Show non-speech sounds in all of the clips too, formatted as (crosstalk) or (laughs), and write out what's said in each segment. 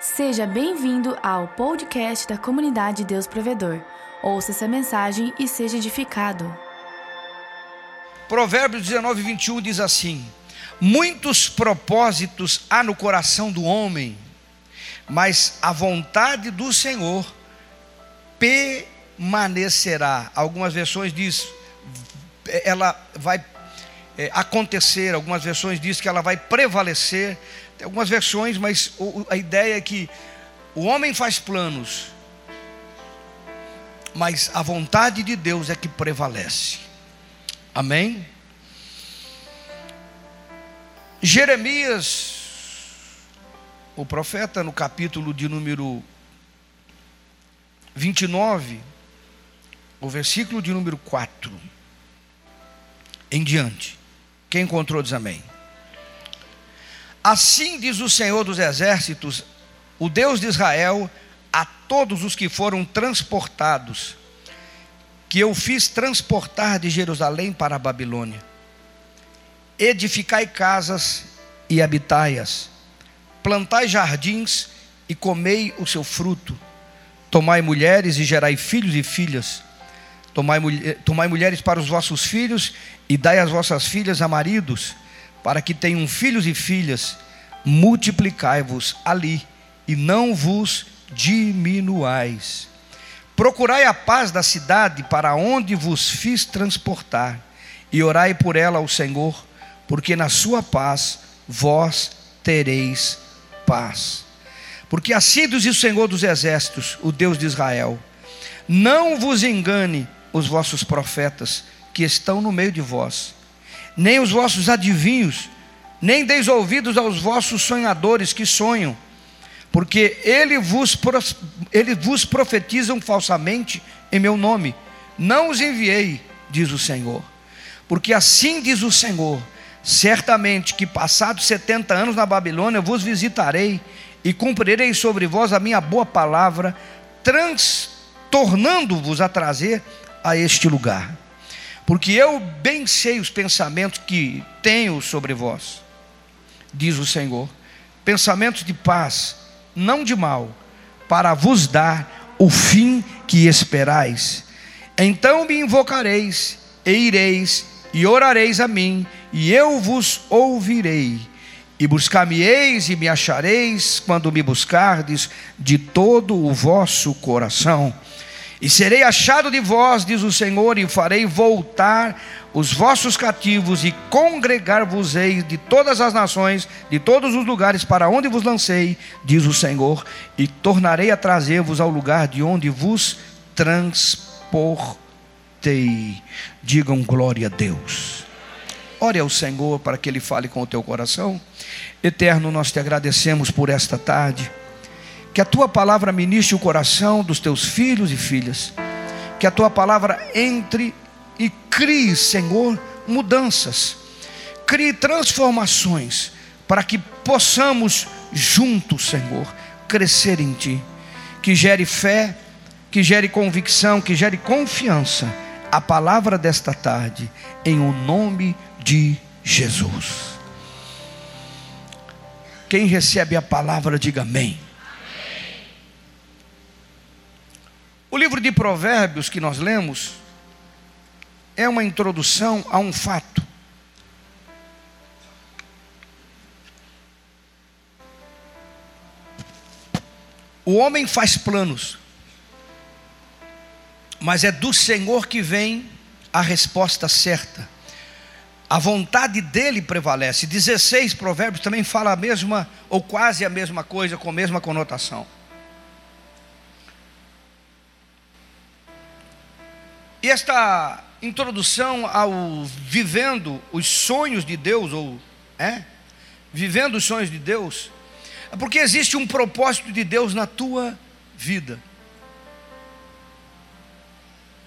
Seja bem-vindo ao podcast da comunidade Deus Provedor. Ouça essa mensagem e seja edificado. Provérbios 19, 21 diz assim: Muitos propósitos há no coração do homem, mas a vontade do Senhor permanecerá. Algumas versões diz ela vai é, acontecer, algumas versões diz que ela vai prevalecer. Tem algumas versões, mas a ideia é que o homem faz planos, mas a vontade de Deus é que prevalece. Amém? Jeremias, o profeta, no capítulo de número 29, o versículo de número 4 em diante. Quem encontrou diz amém. Assim diz o Senhor dos Exércitos, o Deus de Israel, a todos os que foram transportados, que eu fiz transportar de Jerusalém para a Babilônia. Edificai casas e habitai-as, plantai jardins e comei o seu fruto, tomai mulheres e gerai filhos e filhas, tomai, tomai mulheres para os vossos filhos e dai as vossas filhas a maridos para que tenham filhos e filhas, multiplicai-vos ali e não vos diminuais. Procurai a paz da cidade para onde vos fiz transportar, e orai por ela ao Senhor, porque na sua paz vós tereis paz. Porque assim diz o Senhor dos exércitos, o Deus de Israel: Não vos engane os vossos profetas que estão no meio de vós nem os vossos adivinhos, nem deis ouvidos aos vossos sonhadores que sonham, porque ele vos, ele vos profetizam falsamente em meu nome. Não os enviei, diz o Senhor. Porque assim diz o Senhor: certamente que passados setenta anos na Babilônia vos visitarei e cumprirei sobre vós a minha boa palavra, transtornando-vos a trazer a este lugar porque eu bem sei os pensamentos que tenho sobre vós, diz o Senhor, pensamentos de paz, não de mal, para vos dar o fim que esperais. Então me invocareis, e ireis, e orareis a mim, e eu vos ouvirei. E buscar-me-eis e me achareis quando me buscardes de todo o vosso coração. E serei achado de vós, diz o Senhor, e farei voltar os vossos cativos e congregar-vos-ei de todas as nações, de todos os lugares para onde vos lancei, diz o Senhor, e tornarei a trazer-vos ao lugar de onde vos transportei. Digam glória a Deus. Ore ao Senhor para que Ele fale com o teu coração. Eterno, nós te agradecemos por esta tarde. Que a tua palavra ministre o coração dos teus filhos e filhas. Que a tua palavra entre e crie, Senhor, mudanças. Crie transformações para que possamos juntos, Senhor, crescer em ti. Que gere fé, que gere convicção, que gere confiança. A palavra desta tarde, em o nome de Jesus. Quem recebe a palavra, diga amém. O livro de Provérbios que nós lemos é uma introdução a um fato. O homem faz planos, mas é do Senhor que vem a resposta certa. A vontade dele prevalece. 16 provérbios também fala a mesma, ou quase a mesma coisa, com a mesma conotação. E esta introdução ao vivendo os sonhos de Deus, ou é, vivendo os sonhos de Deus, é porque existe um propósito de Deus na tua vida.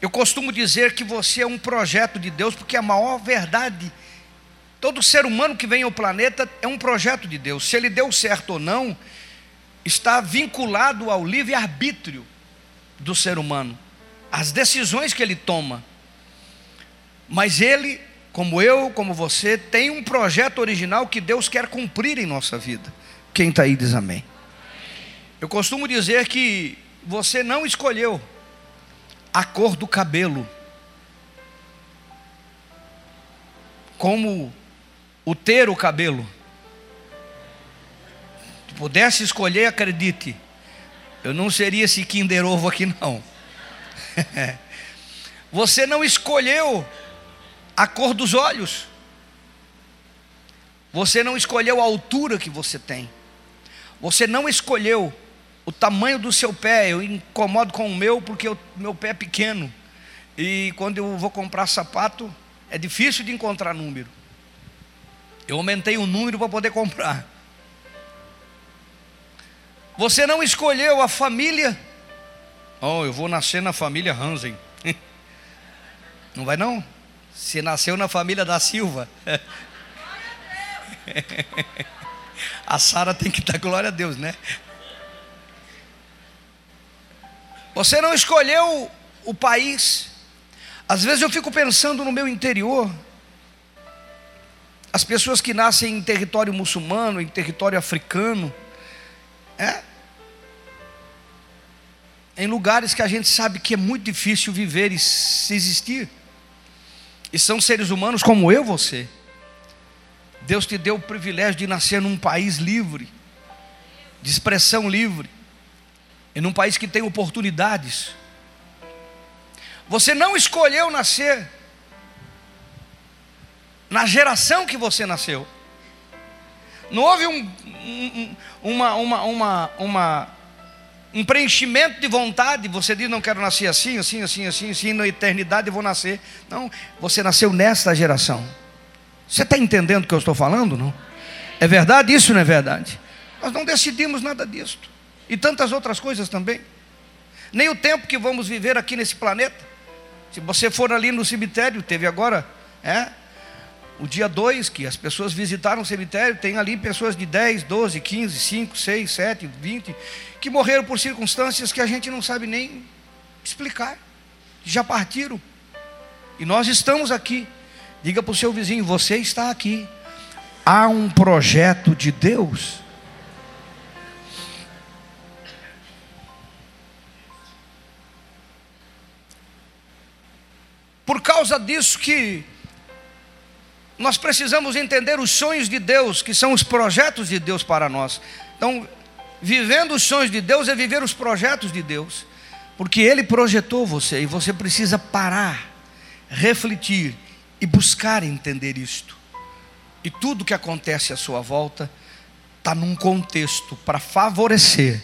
Eu costumo dizer que você é um projeto de Deus, porque a maior verdade, todo ser humano que vem ao planeta é um projeto de Deus. Se ele deu certo ou não, está vinculado ao livre-arbítrio do ser humano as decisões que ele toma. Mas ele, como eu, como você, tem um projeto original que Deus quer cumprir em nossa vida. Quem está aí diz amém. Eu costumo dizer que você não escolheu a cor do cabelo como o ter o cabelo. Se pudesse escolher, acredite, eu não seria esse Kinder Ovo aqui não. (laughs) Você não escolheu a cor dos olhos. Você não escolheu a altura que você tem. Você não escolheu o tamanho do seu pé. Eu incomodo com o meu porque o meu pé é pequeno. E quando eu vou comprar sapato, é difícil de encontrar número. Eu aumentei o número para poder comprar. Você não escolheu a família. Oh, eu vou nascer na família Hansen. (laughs) Não vai não? Se nasceu na família da Silva. (laughs) A Sara tem que dar glória a Deus, né? Você não escolheu o país. Às vezes eu fico pensando no meu interior. As pessoas que nascem em território muçulmano, em território africano, é, em lugares que a gente sabe que é muito difícil viver e existir. E são seres humanos como eu, você. Deus te deu o privilégio de nascer num país livre, de expressão livre, e num país que tem oportunidades. Você não escolheu nascer na geração que você nasceu. Não houve um, um, uma, uma, uma, uma, um preenchimento de vontade. Você diz, não quero nascer assim, assim, assim, assim, assim, na eternidade eu vou nascer. Não, você nasceu nesta geração. Você está entendendo o que eu estou falando? Não? É verdade isso, não é verdade? Nós não decidimos nada disso. E tantas outras coisas também. Nem o tempo que vamos viver aqui nesse planeta. Se você for ali no cemitério, teve agora, é, o dia 2, que as pessoas visitaram o cemitério, tem ali pessoas de 10, 12, 15, 5, 6, 7, 20, que morreram por circunstâncias que a gente não sabe nem explicar, já partiram. E nós estamos aqui. Diga para o seu vizinho: você está aqui. Há um projeto de Deus. Por causa disso que nós precisamos entender os sonhos de Deus, que são os projetos de Deus para nós. Então, vivendo os sonhos de Deus é viver os projetos de Deus, porque Ele projetou você e você precisa parar, refletir e buscar entender isto. E tudo que acontece à sua volta está num contexto para favorecer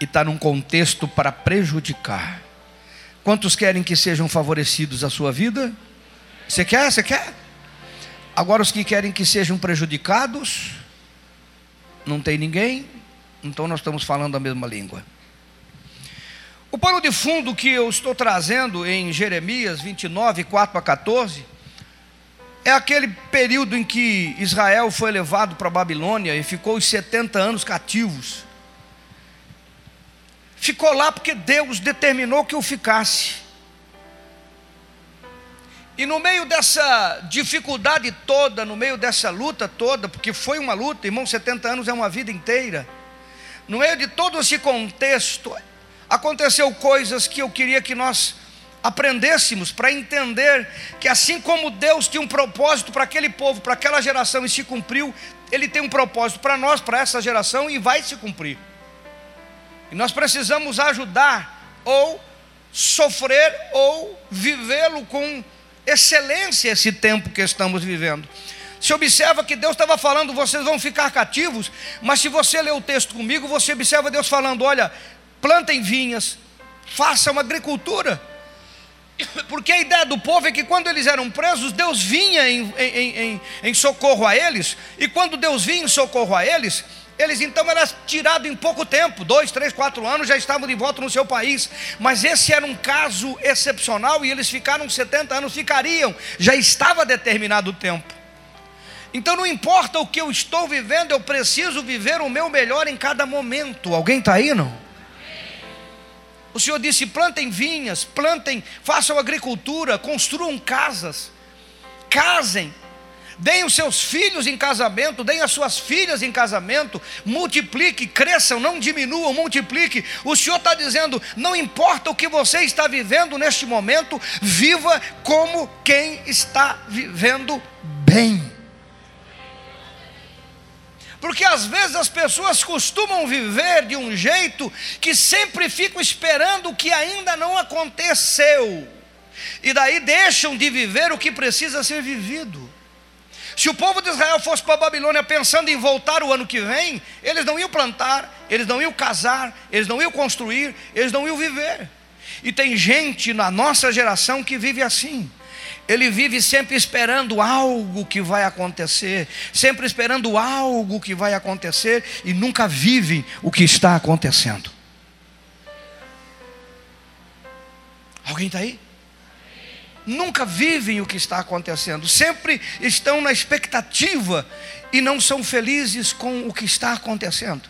e está num contexto para prejudicar. Quantos querem que sejam favorecidos a sua vida? Você quer? Você quer? Agora, os que querem que sejam prejudicados, não tem ninguém, então nós estamos falando a mesma língua. O pano de fundo que eu estou trazendo em Jeremias 29, 4 a 14, é aquele período em que Israel foi levado para a Babilônia e ficou os 70 anos cativos. Ficou lá porque Deus determinou que o ficasse. E no meio dessa dificuldade toda, no meio dessa luta toda, porque foi uma luta, irmão, 70 anos é uma vida inteira. No meio de todo esse contexto, aconteceu coisas que eu queria que nós aprendêssemos para entender que assim como Deus tinha um propósito para aquele povo, para aquela geração e se cumpriu, ele tem um propósito para nós, para essa geração e vai se cumprir. E nós precisamos ajudar ou sofrer ou vivê-lo com excelência esse tempo que estamos vivendo. Se observa que Deus estava falando, vocês vão ficar cativos, mas se você ler o texto comigo, você observa Deus falando: olha, plantem vinhas, façam agricultura. Porque a ideia do povo é que quando eles eram presos, Deus vinha em, em, em, em socorro a eles, e quando Deus vinha em socorro a eles, eles então eram tirados em pouco tempo, dois, três, quatro anos, já estavam de volta no seu país. Mas esse era um caso excepcional e eles ficaram 70 anos, ficariam, já estava determinado o tempo. Então não importa o que eu estou vivendo, eu preciso viver o meu melhor em cada momento. Alguém está aí, não? O Senhor disse: plantem vinhas, plantem, façam agricultura, construam casas, casem, Deem os seus filhos em casamento, deem as suas filhas em casamento, multiplique, cresçam, não diminuam, multiplique. O Senhor está dizendo: não importa o que você está vivendo neste momento, viva como quem está vivendo bem. Porque às vezes as pessoas costumam viver de um jeito que sempre ficam esperando o que ainda não aconteceu, e daí deixam de viver o que precisa ser vivido. Se o povo de Israel fosse para a Babilônia pensando em voltar o ano que vem, eles não iam plantar, eles não iam casar, eles não iam construir, eles não iam viver. E tem gente na nossa geração que vive assim. Ele vive sempre esperando algo que vai acontecer, sempre esperando algo que vai acontecer e nunca vive o que está acontecendo. Alguém está aí? Nunca vivem o que está acontecendo, sempre estão na expectativa e não são felizes com o que está acontecendo.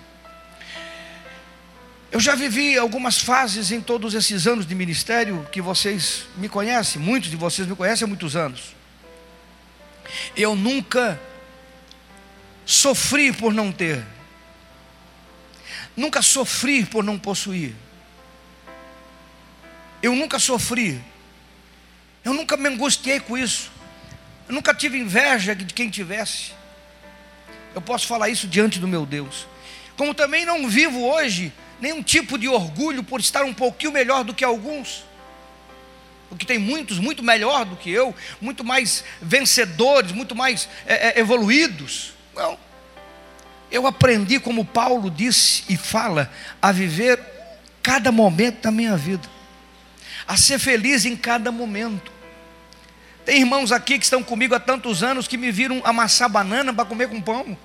Eu já vivi algumas fases em todos esses anos de ministério que vocês me conhecem, muitos de vocês me conhecem há muitos anos. Eu nunca sofri por não ter, nunca sofri por não possuir, eu nunca sofri eu nunca me angustiei com isso. Eu nunca tive inveja de quem tivesse. Eu posso falar isso diante do meu Deus. Como também não vivo hoje nenhum tipo de orgulho por estar um pouquinho melhor do que alguns. Porque tem muitos muito melhor do que eu, muito mais vencedores, muito mais é, é, evoluídos. Não. Eu aprendi, como Paulo disse e fala, a viver cada momento da minha vida, a ser feliz em cada momento. Tem irmãos aqui que estão comigo há tantos anos que me viram amassar banana para comer com pão.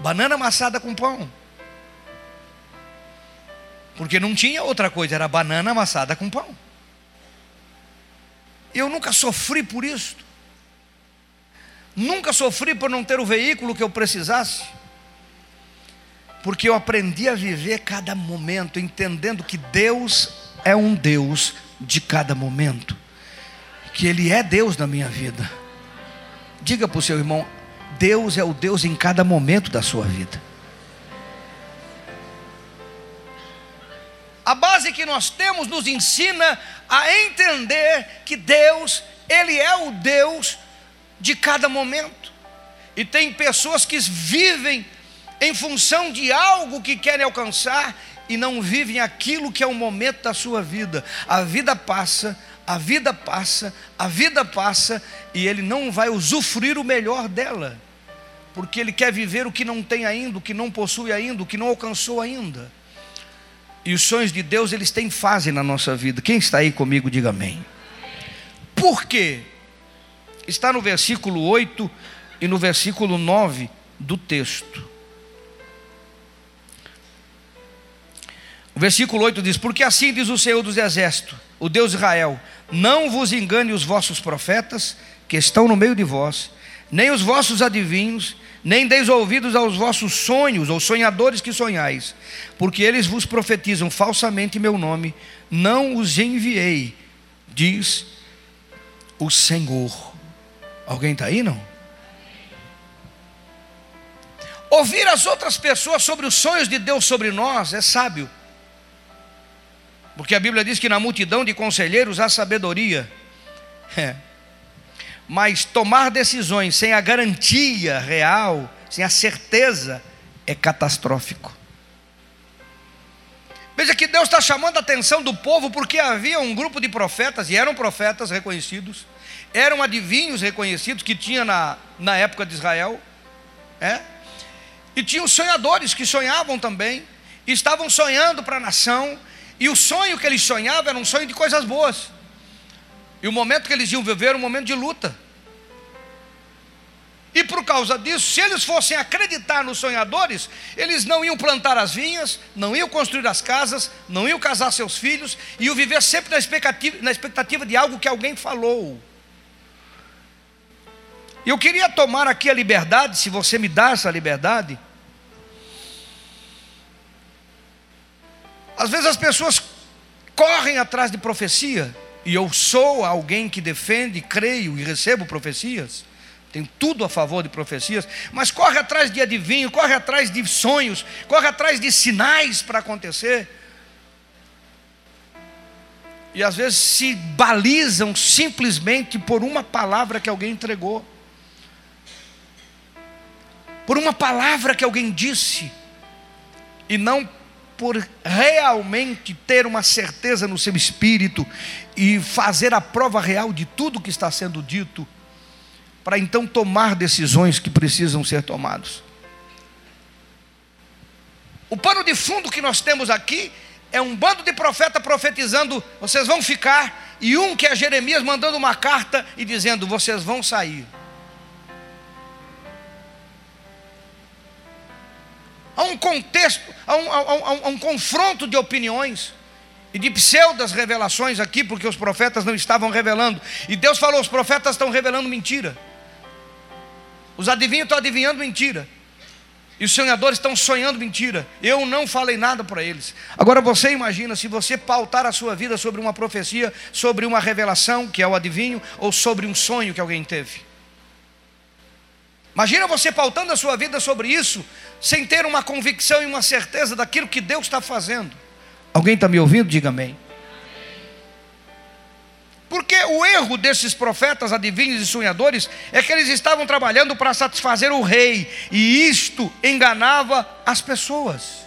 Banana amassada com pão. Porque não tinha outra coisa, era banana amassada com pão. Eu nunca sofri por isso. Nunca sofri por não ter o veículo que eu precisasse. Porque eu aprendi a viver cada momento, entendendo que Deus é um Deus de cada momento que Ele é Deus na minha vida. Diga para o seu irmão: Deus é o Deus em cada momento da sua vida. A base que nós temos nos ensina a entender que Deus, Ele é o Deus de cada momento. E tem pessoas que vivem em função de algo que querem alcançar e não vivem aquilo que é o momento da sua vida. A vida passa, a vida passa, a vida passa e ele não vai usufruir o melhor dela, porque ele quer viver o que não tem ainda, o que não possui ainda, o que não alcançou ainda. E os sonhos de Deus, eles têm fase na nossa vida. Quem está aí comigo, diga amém. Por quê? Está no versículo 8 e no versículo 9 do texto. O versículo 8 diz: Porque assim diz o Senhor dos Exércitos, o Deus de Israel: não vos engane os vossos profetas que estão no meio de vós, nem os vossos adivinhos, nem deis ouvidos aos vossos sonhos ou sonhadores que sonhais, porque eles vos profetizam falsamente em meu nome, não os enviei, diz o Senhor. Alguém está aí não? Ouvir as outras pessoas sobre os sonhos de Deus sobre nós é sábio. Porque a Bíblia diz que na multidão de conselheiros há sabedoria. É. Mas tomar decisões sem a garantia real, sem a certeza, é catastrófico. Veja que Deus está chamando a atenção do povo porque havia um grupo de profetas, e eram profetas reconhecidos, eram adivinhos reconhecidos que tinha na, na época de Israel, é? e tinham sonhadores que sonhavam também, estavam sonhando para a nação, e o sonho que eles sonhavam era um sonho de coisas boas. E o momento que eles iam viver era um momento de luta. E por causa disso, se eles fossem acreditar nos sonhadores, eles não iam plantar as vinhas, não iam construir as casas, não iam casar seus filhos, iam viver sempre na expectativa, na expectativa de algo que alguém falou. Eu queria tomar aqui a liberdade, se você me dá essa liberdade, Às vezes as pessoas correm atrás de profecia, e eu sou alguém que defende, creio e recebo profecias, tem tudo a favor de profecias, mas corre atrás de adivinho, corre atrás de sonhos, corre atrás de sinais para acontecer. E às vezes se balizam simplesmente por uma palavra que alguém entregou, por uma palavra que alguém disse, e não por realmente ter uma certeza no seu espírito e fazer a prova real de tudo que está sendo dito para então tomar decisões que precisam ser tomadas. O pano de fundo que nós temos aqui é um bando de profetas profetizando: vocês vão ficar, e um que é Jeremias mandando uma carta e dizendo: vocês vão sair. Há um contexto, há um, há um, há um confronto de opiniões e de pseudas revelações aqui, porque os profetas não estavam revelando. E Deus falou: os profetas estão revelando mentira. Os adivinhos estão adivinhando mentira. E os sonhadores estão sonhando mentira. Eu não falei nada para eles. Agora você imagina se você pautar a sua vida sobre uma profecia, sobre uma revelação, que é o adivinho, ou sobre um sonho que alguém teve. Imagina você pautando a sua vida sobre isso, sem ter uma convicção e uma certeza daquilo que Deus está fazendo. Alguém está me ouvindo? Diga amém. Porque o erro desses profetas, adivinhos e sonhadores é que eles estavam trabalhando para satisfazer o rei, e isto enganava as pessoas.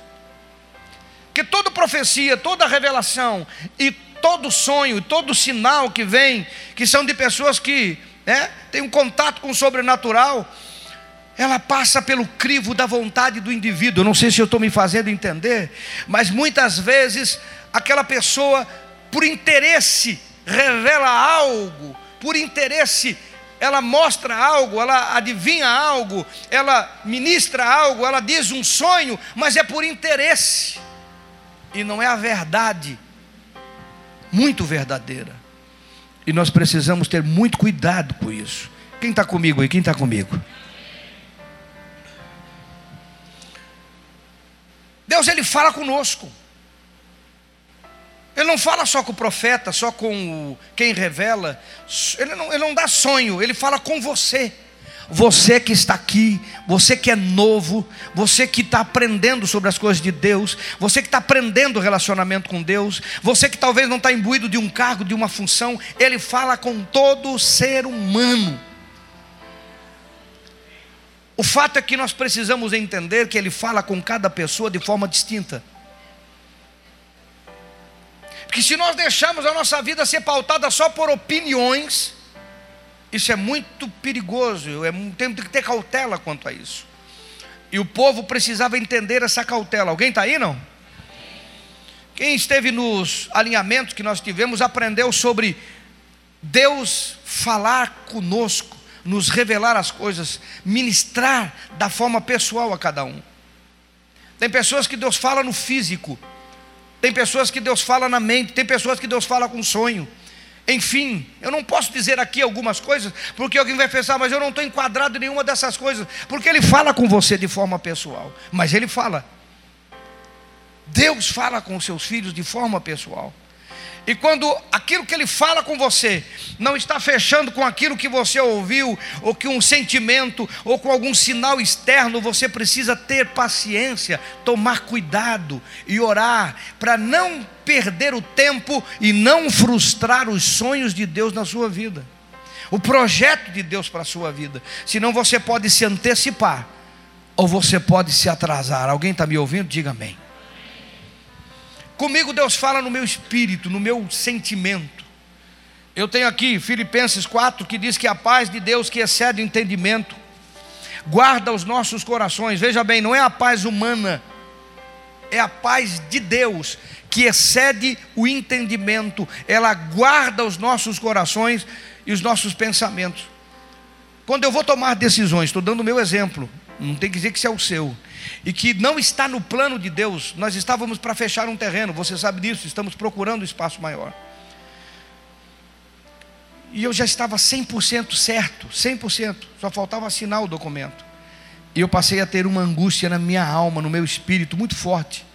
Que toda profecia, toda revelação e todo sonho, todo sinal que vem, que são de pessoas que né, têm um contato com o sobrenatural, ela passa pelo crivo da vontade do indivíduo. Eu não sei se eu estou me fazendo entender, mas muitas vezes aquela pessoa, por interesse, revela algo, por interesse, ela mostra algo, ela adivinha algo, ela ministra algo, ela diz um sonho, mas é por interesse, e não é a verdade, muito verdadeira. E nós precisamos ter muito cuidado com isso. Quem está comigo aí? Quem está comigo? Fala conosco. Ele não fala só com o profeta, só com quem revela. Ele não, ele não dá sonho, ele fala com você. Você que está aqui, você que é novo, você que está aprendendo sobre as coisas de Deus, você que está aprendendo o relacionamento com Deus, você que talvez não está imbuído de um cargo, de uma função, Ele fala com todo ser humano. O fato é que nós precisamos entender que Ele fala com cada pessoa de forma distinta. Porque se nós deixarmos a nossa vida ser pautada só por opiniões, isso é muito perigoso, é, temos que ter cautela quanto a isso. E o povo precisava entender essa cautela. Alguém está aí, não? Quem esteve nos alinhamentos que nós tivemos aprendeu sobre Deus falar conosco, nos revelar as coisas, ministrar da forma pessoal a cada um. Tem pessoas que Deus fala no físico, tem pessoas que Deus fala na mente, tem pessoas que Deus fala com sonho. Enfim, eu não posso dizer aqui algumas coisas, porque alguém vai pensar, mas eu não estou enquadrado em nenhuma dessas coisas, porque Ele fala com você de forma pessoal, mas Ele fala. Deus fala com os seus filhos de forma pessoal. E quando aquilo que ele fala com você não está fechando com aquilo que você ouviu, ou que um sentimento, ou com algum sinal externo, você precisa ter paciência, tomar cuidado e orar para não perder o tempo e não frustrar os sonhos de Deus na sua vida. O projeto de Deus para a sua vida. Senão você pode se antecipar ou você pode se atrasar. Alguém está me ouvindo? Diga amém. Comigo Deus fala no meu espírito, no meu sentimento. Eu tenho aqui Filipenses 4 que diz que a paz de Deus que excede o entendimento guarda os nossos corações. Veja bem, não é a paz humana, é a paz de Deus que excede o entendimento. Ela guarda os nossos corações e os nossos pensamentos. Quando eu vou tomar decisões, estou dando o meu exemplo, não tem que dizer que isso é o seu e que não está no plano de Deus. Nós estávamos para fechar um terreno, você sabe disso, estamos procurando espaço maior. E eu já estava 100% certo, 100%, só faltava assinar o documento. E eu passei a ter uma angústia na minha alma, no meu espírito, muito forte.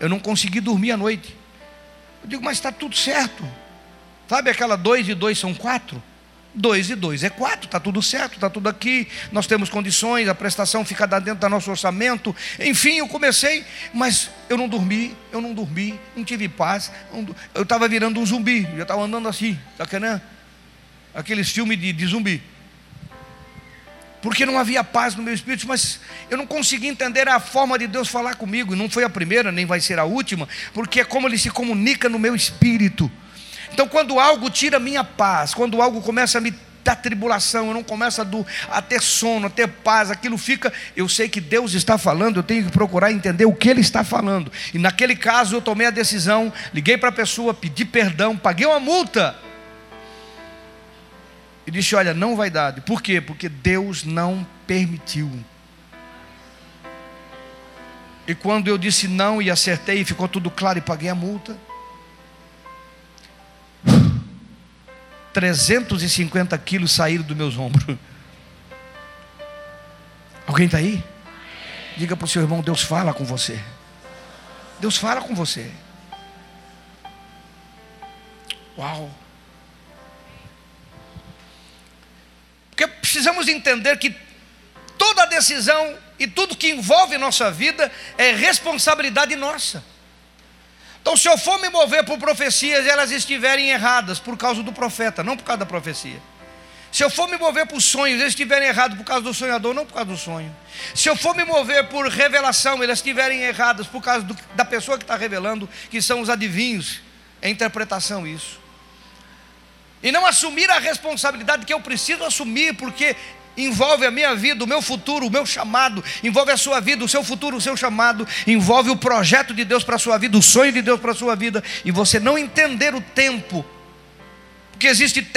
Eu não consegui dormir à noite. Eu digo, mas está tudo certo. Sabe aquela dois e dois são quatro? 2 e 2 é 4, está tudo certo, está tudo aqui, nós temos condições, a prestação fica dentro do nosso orçamento. Enfim, eu comecei, mas eu não dormi, eu não dormi, não tive paz. Não, eu estava virando um zumbi, já estava andando assim, está querendo? Aqueles filmes de, de zumbi. Porque não havia paz no meu espírito, mas eu não consegui entender a forma de Deus falar comigo. Não foi a primeira, nem vai ser a última, porque é como Ele se comunica no meu espírito. Então, quando algo tira minha paz, quando algo começa a me dar tribulação, eu não começo a, do, a ter sono, a ter paz, aquilo fica. Eu sei que Deus está falando, eu tenho que procurar entender o que Ele está falando. E naquele caso, eu tomei a decisão, liguei para a pessoa, pedi perdão, paguei uma multa. E disse: Olha, não vai dar. Por quê? Porque Deus não permitiu. E quando eu disse não e acertei, ficou tudo claro e paguei a multa. 350 quilos saíram dos meus ombros. Alguém está aí? Diga para o seu irmão: Deus fala com você. Deus fala com você. Uau! Porque precisamos entender que toda decisão e tudo que envolve nossa vida é responsabilidade nossa. Então, se eu for me mover por profecias e elas estiverem erradas por causa do profeta, não por causa da profecia. Se eu for me mover por sonhos, eles estiverem errados por causa do sonhador, não por causa do sonho. Se eu for me mover por revelação, elas estiverem erradas por causa do, da pessoa que está revelando, que são os adivinhos, é interpretação isso. E não assumir a responsabilidade que eu preciso assumir, porque envolve a minha vida, o meu futuro, o meu chamado, envolve a sua vida, o seu futuro, o seu chamado, envolve o projeto de Deus para a sua vida, o sonho de Deus para a sua vida, e você não entender o tempo, porque existe tempo